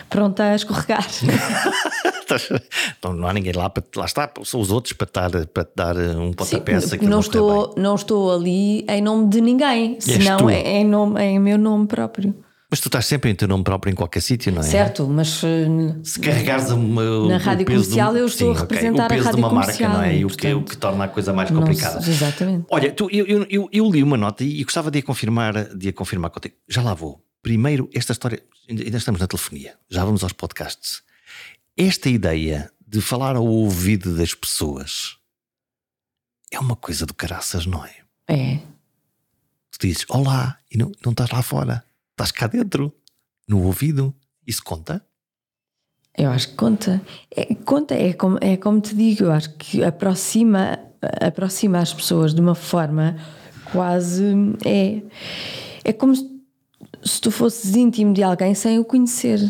Speaker 2: pronta a escorregar. *laughs*
Speaker 1: então, não há ninguém lá para. Lá está, são os outros para, tar, para te dar um pontapé
Speaker 2: Sim, não estou Não estou ali em nome de ninguém, senão é em, nome, é em meu nome próprio.
Speaker 1: Mas tu estás sempre em teu nome próprio em qualquer sítio, não é?
Speaker 2: Certo, mas eh,
Speaker 1: se carregares uma,
Speaker 2: na rádio comercial eu estou sim, a representar
Speaker 1: okay. o peso
Speaker 2: a rádio
Speaker 1: de uma
Speaker 2: comercial,
Speaker 1: marca, não é? E o que, o que torna a coisa mais complicada.
Speaker 2: Exatamente.
Speaker 1: Olha, tu, eu, eu, eu, eu, li uma nota e gostava de a confirmar, de a confirmar contigo. Já lá vou. Primeiro, esta história, ainda estamos na telefonia, já vamos aos podcasts. Esta ideia de falar ao ouvido das pessoas é uma coisa do caraças, não é?
Speaker 2: É.
Speaker 1: Tu dizes olá e não, não estás lá fora, estás cá dentro no ouvido. Isso conta?
Speaker 2: Eu acho que conta. É, conta, é como, é como te digo, eu acho que aproxima, aproxima as pessoas de uma forma quase. É, é como se, se tu fosses íntimo de alguém sem o conhecer,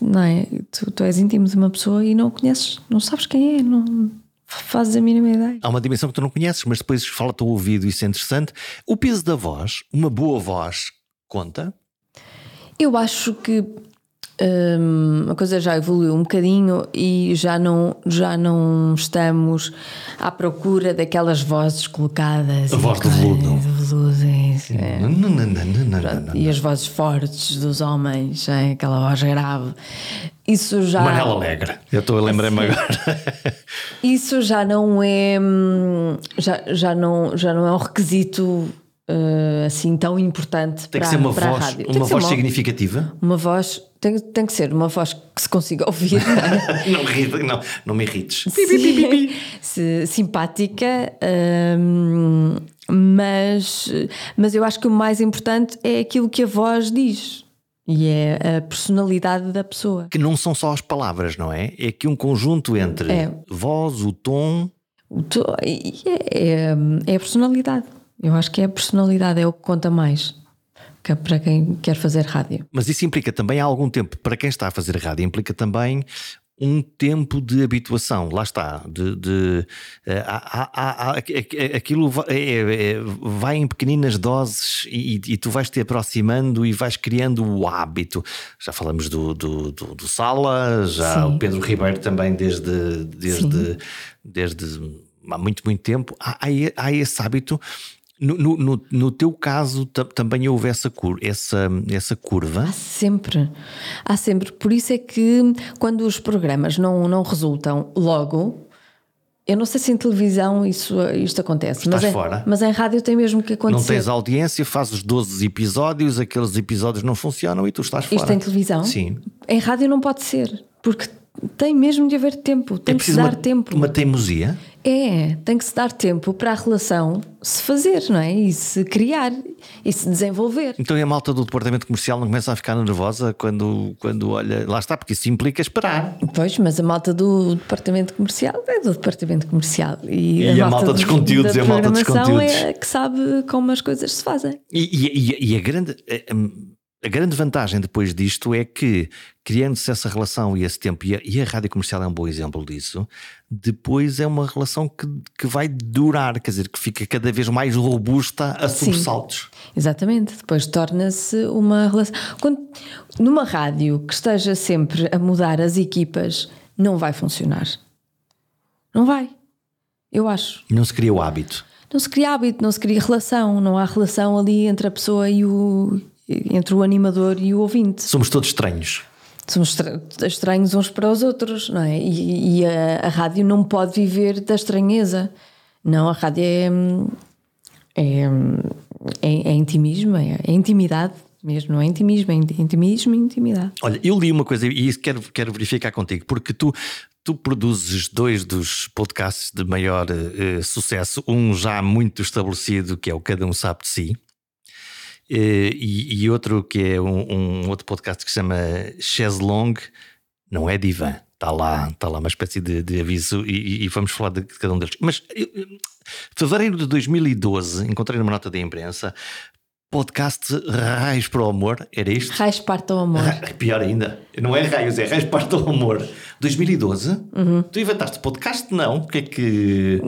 Speaker 2: não é? Tu, tu és íntimo de uma pessoa e não o conheces, não sabes quem é, não fazes a mínima ideia.
Speaker 1: Há uma dimensão que tu não conheces, mas depois fala-te ao ouvido, isso é interessante. O peso da voz, uma boa voz, conta?
Speaker 2: Eu acho que hum, a coisa já evoluiu um bocadinho e já não, já não estamos à procura daquelas vozes colocadas.
Speaker 1: A voz do veludo.
Speaker 2: É. E as vozes fortes dos homens, é? aquela voz grave. Isso já.
Speaker 1: Manela Alegre, eu estou a lembrar-me agora.
Speaker 2: Isso já não é. Hum, já, já, não, já não é um requisito uh, assim tão importante
Speaker 1: tem
Speaker 2: para,
Speaker 1: que ser uma
Speaker 2: para
Speaker 1: voz,
Speaker 2: a rádio.
Speaker 1: Uma voz
Speaker 2: uma,
Speaker 1: significativa?
Speaker 2: Uma voz, tem, tem que ser uma voz que se consiga ouvir.
Speaker 1: não, *laughs* não, não me irrites.
Speaker 2: Se, simpática, um, mas, mas eu acho que o mais importante é aquilo que a voz diz. E é a personalidade da pessoa.
Speaker 1: Que não são só as palavras, não é? É que um conjunto entre
Speaker 2: É.
Speaker 1: voz, o tom.
Speaker 2: O to- é, é, é a personalidade. Eu acho que é a personalidade, é o que conta mais que é para quem quer fazer rádio.
Speaker 1: Mas isso implica também há algum tempo, para quem está a fazer rádio, implica também um tempo de habituação. Lá está. De, de, eh, aquilo vai, é- é- vai em pequeninas doses e, e tu vais te aproximando e vais criando o hábito. Já falamos do, do, do- do Sala, já
Speaker 2: Sim.
Speaker 1: o Pedro Ribeiro também desde, desde, desde há muito, muito tempo. Há, há, há esse hábito. No, no, no, teu caso ta- também houve essa, cur, essa, essa curva.
Speaker 2: Há sempre. Há sempre. Por isso é que quando os programas não, não resultam logo. Eu não sei se em televisão isso, isto acontece,
Speaker 1: Estás
Speaker 2: mas, em,
Speaker 1: fora.
Speaker 2: mas em rádio tem mesmo que
Speaker 1: Não
Speaker 2: acontecer.
Speaker 1: tens audiência, fazes 12 episódios, aqueles episódios não funcionam e tu estás fora.
Speaker 2: Isto em televisão?
Speaker 1: Sim.
Speaker 2: Em rádio não pode ser, porque tem mesmo de haver tempo, tem
Speaker 1: É preciso
Speaker 2: dar
Speaker 1: uma,
Speaker 2: tempo.
Speaker 1: uma teimosia.
Speaker 2: É, tem que se dar tempo para a relação se fazer, não é? E se criar e se desenvolver.
Speaker 1: Então e a malta do departamento comercial não começa a ficar nervosa quando, quando olha. Lá está, porque isso implica esperar.
Speaker 2: Pois, mas a malta do departamento comercial é do departamento comercial. E,
Speaker 1: E a malta dos conteúdos
Speaker 2: da
Speaker 1: é a malta dos conteúdos.
Speaker 2: é que sabe como as coisas se fazem.
Speaker 1: E, e- e- e a, grande, a, a grande vantagem depois disto é que, criando-se essa relação e esse tempo, e a, e a rádio comercial é um bom exemplo disso, depois é uma relação que, que vai durar, quer dizer, que fica cada vez mais robusta a
Speaker 2: Sim.
Speaker 1: sobressaltos.
Speaker 2: Exatamente, depois torna-se uma relação. Quando, numa rádio que esteja sempre a mudar as equipas, não vai funcionar. Não vai. Eu acho.
Speaker 1: Não se cria o hábito.
Speaker 2: Não se cria hábito, não se cria relação, não há relação ali entre a pessoa e o. entre o animador e o ouvinte.
Speaker 1: Somos todos estranhos.
Speaker 2: Somos estra- estranhos uns para os outros, não é? E, e a, a rádio não pode viver da estranheza. Não, a rádio é. é, é, é intimismo, é, é intimidade mesmo, não é intimismo, é inti- intimismo e intimidade.
Speaker 1: Olha, eu li uma coisa e isso quero, quero verificar contigo, porque tu, tu produzes dois dos podcasts de maior eh, sucesso, um já muito estabelecido, que é o Cada Um Sabe de Si, e, e outro que é um, um outro podcast que se chama Chaise Longue, não é divã. Está lá, está lá uma espécie de, de aviso e, e- vamos falar de cada um deles. Mas eh, eh, fevereiro de 2012, encontrei numa nota da imprensa podcast Raios para o Amor, era isto?
Speaker 2: Raios partam amor.
Speaker 1: Ra- Pior ainda, não é raios, é raios para o amor. 2012? Tu inventaste podcast? Não. O que é que.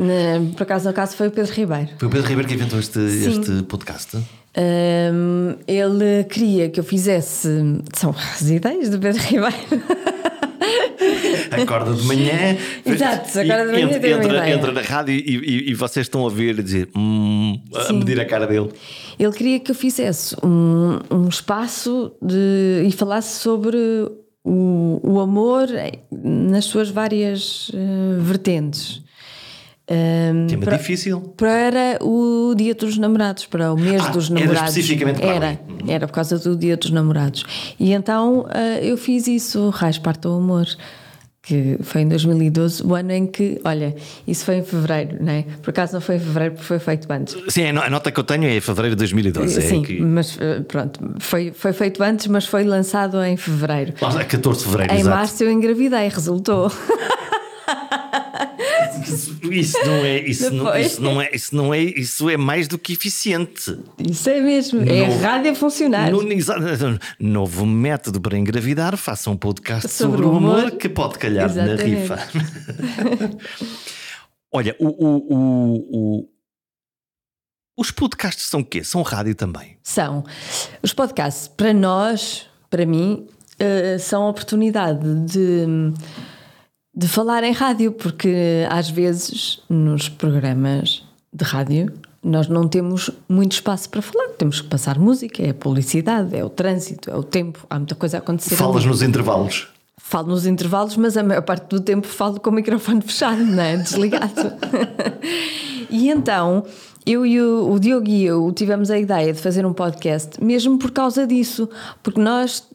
Speaker 2: Por acaso, no caso, foi o Pedro Ribeiro.
Speaker 1: Foi o Pedro Ribeiro que inventou este, este podcast?
Speaker 2: Hum, ele queria que eu fizesse. São as ideias do Pedro Ribeiro. *laughs*
Speaker 1: Acorda de manhã.
Speaker 2: Exato, acorda de manhã
Speaker 1: entra, entra, entra na rádio e, e- e vocês estão a ouvir e dizer hum, a medir a cara dele.
Speaker 2: Ele queria que eu fizesse um, um espaço de, e falasse sobre o, o amor nas suas várias eh, vertentes. Hum,
Speaker 1: Tema
Speaker 2: para,
Speaker 1: difícil.
Speaker 2: para o Dia dos Namorados, para o mês
Speaker 1: Ah,
Speaker 2: dos
Speaker 1: era
Speaker 2: namorados.
Speaker 1: especificamente para
Speaker 2: era,
Speaker 1: ali.
Speaker 2: era por causa do Dia dos Namorados. E então eh, eu fiz isso, Raios Parta o Amor. Que foi em 2012, o ano em que, olha, isso foi em fevereiro, não é? Por acaso não foi em fevereiro, porque foi feito antes.
Speaker 1: Sim, a no- a nota que eu tenho é fevereiro de 2012.
Speaker 2: Sim,
Speaker 1: é que,
Speaker 2: mas eh, pronto, foi, foi feito antes, mas foi lançado em fevereiro.
Speaker 1: Está, 14 de fevereiro,
Speaker 2: Em
Speaker 1: exato.
Speaker 2: março eu engravidei, resultou. *laughs*
Speaker 1: Isso, não é, isso
Speaker 2: Não
Speaker 1: isso não é, isso não é, isso é mais do que eficiente.
Speaker 2: Isso é mesmo, é a
Speaker 1: No-
Speaker 2: rádio a funcionar.
Speaker 1: No- novo método para engravidar, faça um podcast sobre,
Speaker 2: Sobre
Speaker 1: o amor,
Speaker 2: amor.
Speaker 1: que pode calhar na
Speaker 2: Exatamente.
Speaker 1: rifa. *laughs* Olha, o, o- o- o- os podcasts são o quê? São rádio também.
Speaker 2: São os podcasts, para nós, para mim, eh, são a oportunidade de, de falar em rádio, porque às vezes nos programas de rádio nós não temos muito espaço para falar. Temos que passar música, é a publicidade, é o trânsito, é o tempo, há muita coisa a acontecer.
Speaker 1: Falas
Speaker 2: ali.
Speaker 1: nos intervalos.
Speaker 2: Falo nos intervalos, mas a maior parte do tempo falo com o microfone *laughs* fechado, não é? Desligado. *laughs* e então, eu e o, o Diogo e eu tivemos a ideia de fazer um podcast mesmo por causa disso, porque nós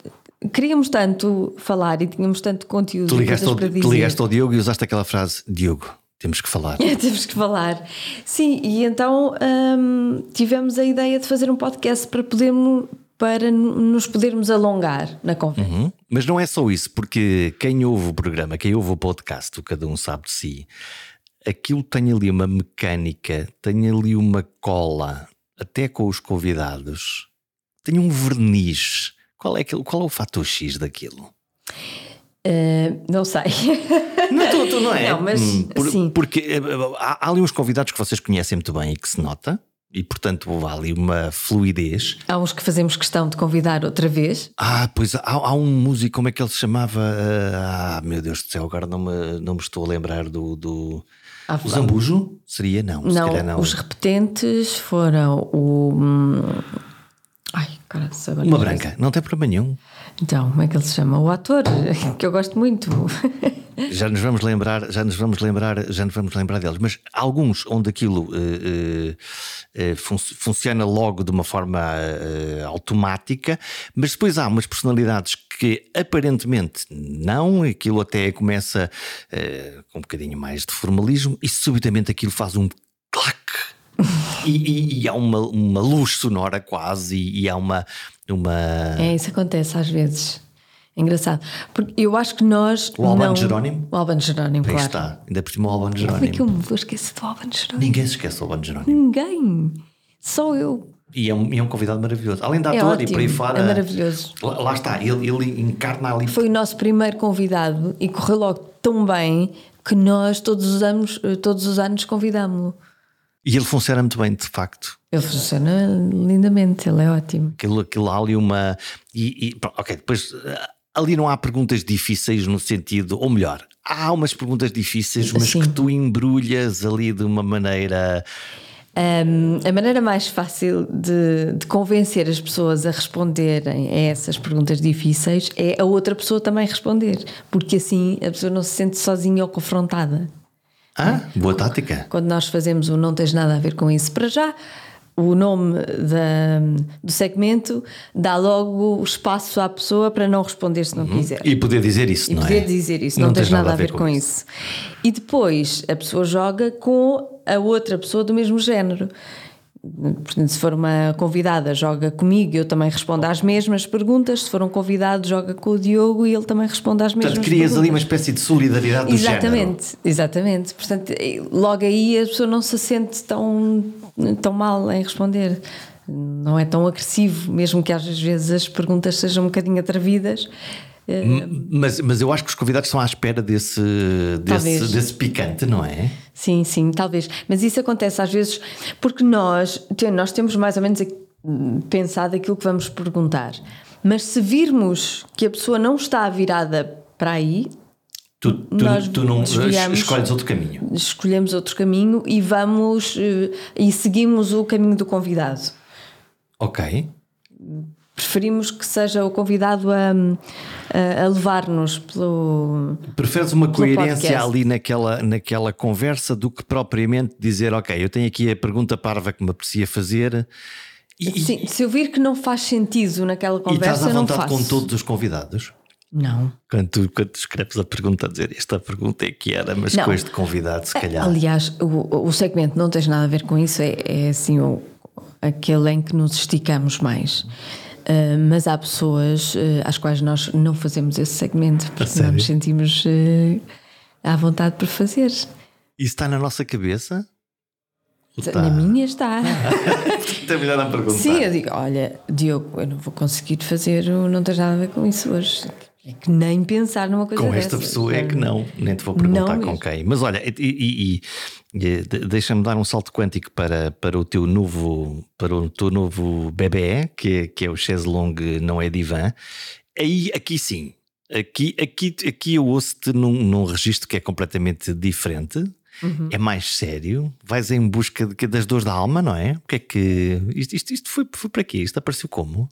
Speaker 2: queríamos tanto falar e tínhamos tanto conteúdo
Speaker 1: Tu ligaste, ao, tu ligaste ao Diogo e usaste aquela frase: Diogo, temos que falar. *laughs*
Speaker 2: Temos que falar. Sim, e então hum, tivemos a ideia de fazer um podcast para podermos para nos podermos alongar na conversa.
Speaker 1: Uhum. Mas não é só isso, porque quem ouve o programa, quem ouve o podcast, o cada um sabe de si, aquilo tem ali uma mecânica, tem ali uma cola, até com os convidados, tem um verniz. Qual é, aquele, qual é o fator X daquilo?
Speaker 2: Uh, não sei.
Speaker 1: Não, tu, tu não é?
Speaker 2: Não, mas,
Speaker 1: Hum, por-
Speaker 2: sim.
Speaker 1: Porque eh, há, há ali uns convidados que vocês conhecem muito bem e que se nota, e portanto há ali uma fluidez.
Speaker 2: Há uns que fazemos questão de convidar outra vez.
Speaker 1: Ah, pois há, há um músico, como é que ele se chamava? Ah, meu Deus do céu, agora não me, não me estou a lembrar do. do...
Speaker 2: Ah,
Speaker 1: O Zambujo? Seria? Não, se
Speaker 2: não,
Speaker 1: calhar não.
Speaker 2: os repetentes foram o.
Speaker 1: Uma branca, não tem problema nenhum.
Speaker 2: Então, como é que ele se chama? O ator, *laughs* que eu gosto muito. *laughs*
Speaker 1: Já nos vamos lembrar, já nos vamos lembrar, já nos vamos lembrar deles. Mas alguns onde aquilo eh, eh, eh, fun- funciona logo de uma forma eh, automática, mas depois há umas personalidades que aparentemente não, aquilo até começa com um bocadinho mais de formalismo e subitamente aquilo faz um clac. E, e, e, há uma, uma luz sonora quase, e, e há uma, uma.
Speaker 2: É, isso acontece às vezes. É engraçado. Porque eu acho que nós.
Speaker 1: O Albano
Speaker 2: não...
Speaker 1: Jerónimo?
Speaker 2: O Albano Jerónimo,
Speaker 1: Aí
Speaker 2: claro.
Speaker 1: está, ainda por cima o Albano Jerónimo.
Speaker 2: Como é que eu me vou esquecer do Albano Jerónimo?
Speaker 1: Ninguém se esquece do Albano Jerónimo.
Speaker 2: Ninguém. Só eu.
Speaker 1: E é um, e é um convidado maravilhoso. Além da
Speaker 2: É
Speaker 1: ator e
Speaker 2: ótimo,
Speaker 1: por aí fora.
Speaker 2: é maravilhoso.
Speaker 1: Lá, lá está, ele, ele encarna ali.
Speaker 2: Foi o nosso primeiro convidado e correu logo tão bem que nós todos os anos, todos os anos convidámo-lo.
Speaker 1: E ele funciona muito bem, de facto.
Speaker 2: Ele funciona lindamente, ele é ótimo.
Speaker 1: Aquilo, aquilo há ali uma. E, e, ok, depois ali não há perguntas difíceis no sentido, ou melhor, há umas perguntas difíceis, mas
Speaker 2: Sim.
Speaker 1: que tu embrulhas ali de uma maneira.
Speaker 2: Um, a maneira mais fácil de, de, convencer as pessoas a responderem a essas perguntas difíceis é a outra pessoa também responder, porque assim a pessoa não se sente sozinha ou confrontada.
Speaker 1: Ah, boa tática.
Speaker 2: Quando nós fazemos o Não Tens Nada a Ver com Isso para já, o nome da, do segmento dá logo espaço à pessoa para não responder se não
Speaker 1: Uhum.
Speaker 2: quiser.
Speaker 1: E poder dizer isso,
Speaker 2: E
Speaker 1: não
Speaker 2: poder
Speaker 1: é?
Speaker 2: dizer isso, não, tens nada, a ver com isso. E depois a pessoa joga com a outra pessoa do mesmo género. Portanto, se for uma convidada, joga comigo, eu também respondo às mesmas perguntas. Se for um convidado, joga com o Diogo e ele também responde às mesmas
Speaker 1: Portanto, crias
Speaker 2: perguntas.
Speaker 1: ali uma espécie de solidariedade do género.
Speaker 2: Exatamente, exatamente. Portanto, logo aí a pessoa não se sente tão, tão mal em responder. Não é tão agressivo, mesmo que às vezes as perguntas sejam um bocadinho atrevidas.
Speaker 1: Mas, mas eu acho que os convidados estão à espera desse, desse, desse picante, não é?
Speaker 2: Sim, sim, talvez. Mas isso acontece às vezes porque nós, nós temos mais ou menos pensado aquilo que vamos perguntar. Mas se virmos que a pessoa não está virada para aí,
Speaker 1: Tu, tu,
Speaker 2: Nós
Speaker 1: tu não escolhes outro caminho.
Speaker 2: escolhemos outro caminho e vamos eh, e seguimos o caminho do convidado.
Speaker 1: Ok.
Speaker 2: Preferimos que seja o convidado a, a, a levar-nos pelo.
Speaker 1: Preferes uma
Speaker 2: Pelo
Speaker 1: coerência
Speaker 2: podcast.
Speaker 1: ali naquela, naquela conversa do que propriamente dizer, ok, eu tenho aqui a pergunta parva que me aprecia fazer e,
Speaker 2: Sim, se eu vir que não faz sentido naquela
Speaker 1: e estás
Speaker 2: conversa,
Speaker 1: à vontade
Speaker 2: faço.
Speaker 1: com todos os convidados.
Speaker 2: Não.
Speaker 1: Quando tu, quando tu escreves a pergunta, a dizer esta pergunta é que era, mas
Speaker 2: Não.
Speaker 1: com este convidado, se calhar.
Speaker 2: Aliás, o, o segmento não tens nada a ver com isso, é, é assim o, aquele em que nos esticamos mais. Ah, mas há pessoas ah, às quais nós não fazemos esse segmento porque não nos sentimos ah, à vontade por fazer.
Speaker 1: Isso está na nossa cabeça? Está?
Speaker 2: Na minha está. *laughs*
Speaker 1: Melhor não perguntar.
Speaker 2: Sim, eu digo: olha, Diogo, eu não vou conseguir fazer não tens nada a ver com isso hoje. É que nem pensar numa coisa
Speaker 1: Com esta
Speaker 2: dessas.
Speaker 1: pessoa é que não, nem te vou perguntar
Speaker 2: Não
Speaker 1: com quem. Mas olha, e, e- e- de- deixa-me dar um salto quântico para, para o teu novo para o teu novo bebê, que é, que é o Chaise Longue Não é Divã. Aí, aqui sim, aqui, aqui, aqui eu ouço-te num, num registro que é completamente diferente.
Speaker 2: Uhum.
Speaker 1: É mais sério, vais em busca de- das dores da alma, não é? O que é que. Isto, isto, isto foi, foi para quê? Isto apareceu como?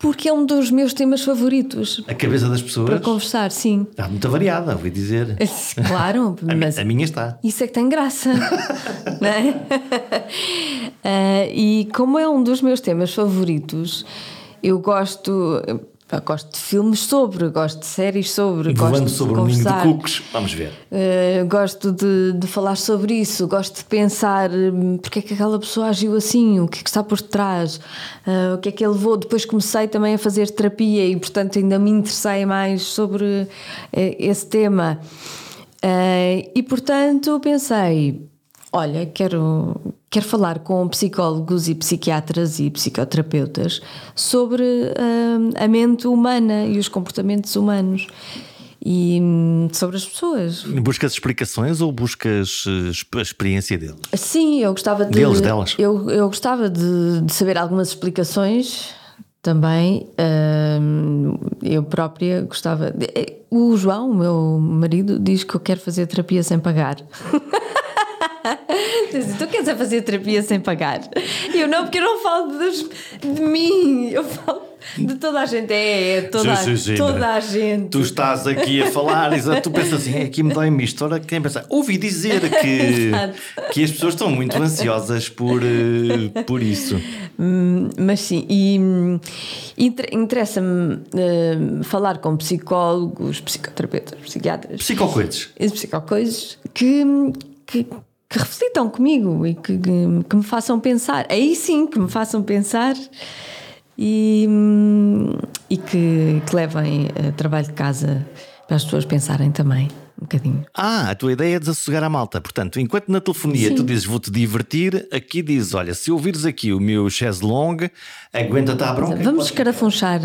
Speaker 2: Porque é um dos meus temas favoritos
Speaker 1: A cabeça das pessoas
Speaker 2: para conversar, sim.
Speaker 1: está muito variada, ouvi dizer. *laughs*
Speaker 2: Claro, mas
Speaker 1: a minha está.
Speaker 2: Isso é que tem graça, *laughs* não é? Ah, *laughs* e como é um dos meus temas favoritos, eu gosto, eu gosto de filmes sobre, gosto de séries sobre, gosto
Speaker 1: Voando
Speaker 2: de
Speaker 1: sobre um ninho de
Speaker 2: conversar.
Speaker 1: cucos. Vamos ver.
Speaker 2: Uh, gosto de, de falar sobre isso, gosto de pensar hum, porque é que aquela pessoa agiu assim, o que é que está por trás, uh, o que é que ele levou. Depois comecei também a fazer terapia e, portanto, ainda me interessei mais sobre uh, esse tema. E, portanto, pensei: olha, quero, quero falar com psicólogos e psiquiatras e psicoterapeutas sobre hum, a mente humana e os comportamentos humanos e hum, sobre as pessoas.
Speaker 1: Buscas explicações ou buscas eh, a experiência deles?
Speaker 2: Sim, eu gostava de.
Speaker 1: Deles, delas.
Speaker 2: Eu, eu gostava de, de saber algumas explicações também. Hum, eu própria gostava. de- eh, O João, o meu marido, diz que eu quero fazer terapia sem pagar. *laughs* *laughs* Tu queres é fazer terapia sem pagar? E Eu não, porque eu não falo dos- de mim, eu falo de toda a gente. É, é toda, toda a gente.
Speaker 1: Tu estás aqui a falar, exato, tu pensas assim, é, aqui me dói-me isto. Ora, quem pensa? Ouvi dizer *laughs* que, que as pessoas estão muito ansiosas por, eh, por isso.
Speaker 2: Hum, mas sim, e hum, inter- interessa-me hum, falar com psicólogos, psicoterapeutas, psiquiatras
Speaker 1: Psicocoides.
Speaker 2: psicocoisas que, que, que reflitam comigo e que, que, que me façam pensar. Aí sim, que me façam pensar e, e que, que levem eh, trabalho de casa para as pessoas pensarem também um bocadinho.
Speaker 1: Ah, a tua ideia é desassogar a malta. Portanto, enquanto na telefonia
Speaker 2: Sim.
Speaker 1: tu dizes vou-te divertir, aqui dizes: olha, se ouvires aqui o meu chaise longue, aguenta-te à bronca.
Speaker 2: Vamos escarafunchar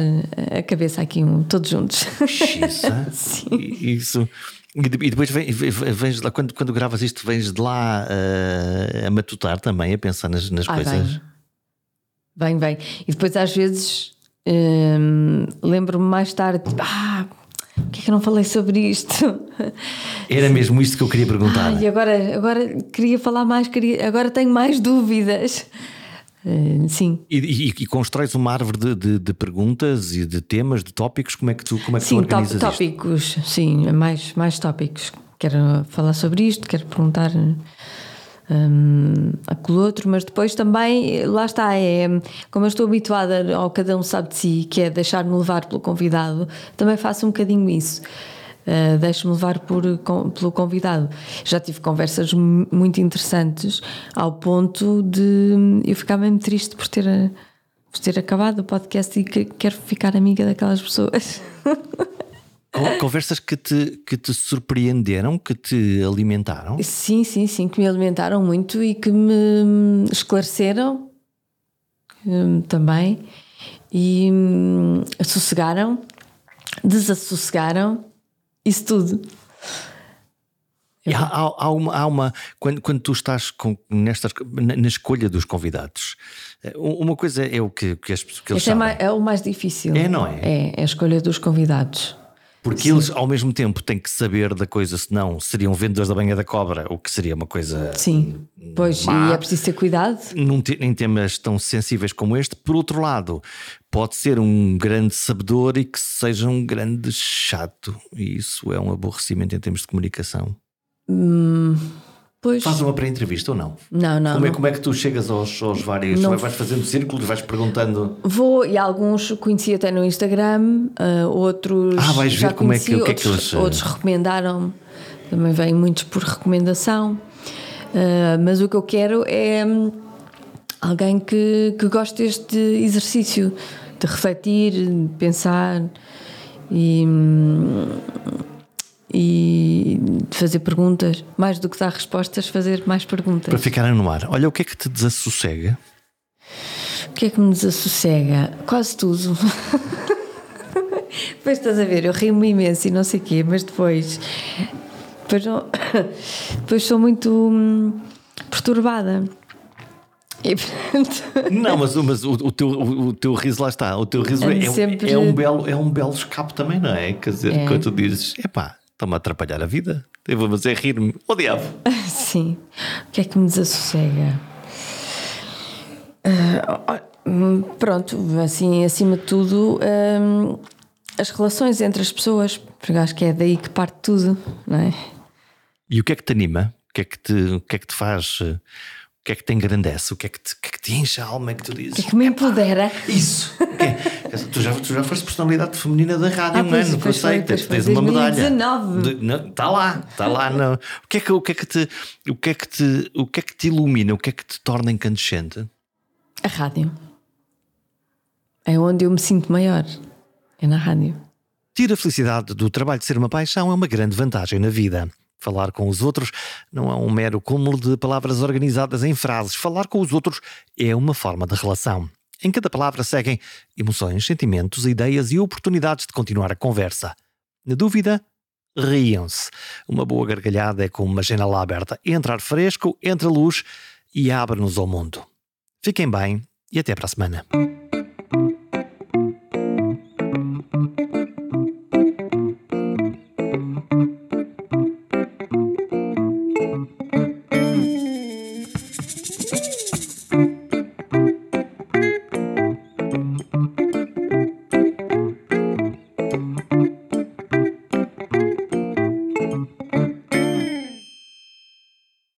Speaker 2: a cabeça aqui um, todos juntos.
Speaker 1: Xiça. Isso. *laughs* E de- depois vens de lá, quando, quando gravas isto, vens de lá eh, a matutar também, a pensar nas, nas
Speaker 2: Ah,
Speaker 1: coisas.
Speaker 2: vem. Vem. E depois às vezes hum, lembro-me mais tarde, tipo, ah, por que é que eu não falei sobre isto? *laughs*
Speaker 1: Era mesmo isto que eu queria perguntar.
Speaker 2: Ah, e agora, agora queria falar mais, queria, agora tenho mais dúvidas. Eh, sim.
Speaker 1: E, e, e constróis uma árvore de, de- de perguntas e de temas, de tópicos, como é que tu, como é que tu
Speaker 2: Sim,
Speaker 1: organizas
Speaker 2: tó-
Speaker 1: isto?
Speaker 2: tópicos, sim, mais, mais tópicos. Quero falar sobre isto, quero perguntar hum, aquilo outro, mas depois também, lá está, é como eu estou habituada ao cada um sabe de si, que é deixar-me levar pelo convidado, também faço um bocadinho isso. Uh, Deixo-me levar por, com- pelo convidado. Já tive conversas mu- muito interessantes ao ponto de eu ficar mesmo triste por ter, por ter acabado o podcast e que quero ficar amiga daquelas pessoas.
Speaker 1: Con- Conversas que te, que te surpreenderam, que te alimentaram.
Speaker 2: Sim, sim, sim, que me alimentaram muito e que me esclareceram hum, também e hum, sossegaram, desassossegaram, isso tudo.
Speaker 1: E há, há- há uma, há uma- quando, quando tu estás com, nestas, na, na escolha dos convidados, eh, uma coisa é o que, que, as, que eles
Speaker 2: é,
Speaker 1: sabem.
Speaker 2: mais- é o mais difícil.
Speaker 1: É, não é?
Speaker 2: É, é a escolha dos convidados.
Speaker 1: Porque eles, ao mesmo tempo, têm que saber da coisa, senão seriam vendedores da banha da cobra, o que seria uma coisa.
Speaker 2: Sim, pois,
Speaker 1: Má.
Speaker 2: e é preciso ter cuidado.
Speaker 1: Num em temas tão sensíveis como este, por outro lado, pode ser um grande sabedor e que seja um grande chato, e isso é um aborrecimento em termos de comunicação.
Speaker 2: Pois,
Speaker 1: Faz uma pré-entrevista ou não?
Speaker 2: não, não.
Speaker 1: Como é,
Speaker 2: não.
Speaker 1: como é que tu chegas aos, aos vários.
Speaker 2: Não.
Speaker 1: Vais fazendo círculos, vais perguntando.
Speaker 2: Vou, e alguns conheci até no Instagram, ah, outros.
Speaker 1: Ah, vais ver como é que- o que é que eles, eh,
Speaker 2: outros recomendaram, também vêm muitos por recomendação. Ah, mas o que eu quero é hum, alguém que, que goste deste exercício de refletir, de pensar e, hum, e de fazer perguntas. Mais do que dar respostas, fazer mais perguntas.
Speaker 1: Para ficarem no ar. Olha, o que é que te desassossega?
Speaker 2: O que é que me desassossega? Quase tudo. *laughs* depois estás a ver, eu rio-me imenso e não sei o quê, mas depois. Depois, depois *coughs* sou muito hum, perturbada. E portanto. *laughs*
Speaker 1: Não, mas, mas o, o teu, o, o teu riso lá está. O teu riso é, é-
Speaker 2: Sempre-
Speaker 1: é um, belo, é um belo escape também, não é? Quer dizer,
Speaker 2: É.
Speaker 1: quando tu dizes, epá, estão-me a atrapalhar a vida. Eu vou fazer rir-me. Oh diabo! *laughs*
Speaker 2: Sim. O que é que me desassossega? Hum, pronto, assim, acima de tudo, hum, as relações entre as pessoas, porque acho que é daí que parte tudo, não é?
Speaker 1: E o que é que te anima? O que é que te, o que é que te faz? eh, O que é que te engrandece? O que é que te, o que é que te enche a alma? É que tu
Speaker 2: O
Speaker 1: dizes.
Speaker 2: que é que me empodera?
Speaker 1: Isso! O é? tu, já, tu já foste personalidade feminina da rádio
Speaker 2: Ah,
Speaker 1: um
Speaker 2: pois,
Speaker 1: ano,
Speaker 2: pois
Speaker 1: sei,
Speaker 2: foi, pois
Speaker 1: tens, uma medalha.
Speaker 2: 2019.
Speaker 1: Está lá, está lá. Não. O, que é que, o, que é que te, o, que é que te, o que é que te ilumina? O que é que te torna incandescente?
Speaker 2: A rádio. É onde eu me sinto maior. É na rádio.
Speaker 1: Ter a felicidade do trabalho de ser uma paixão é uma grande vantagem na vida. Falar com os outros não é um mero cúmulo de palavras organizadas em frases. Falar com os outros é uma forma de relação. Em cada palavra seguem emoções, sentimentos, ideias e oportunidades de continuar a conversa. Na dúvida, riam-se. Uma boa gargalhada é como uma janela aberta. Entra ar fresco, entra luz e abre-nos ao mundo. Fiquem bem e até para a semana.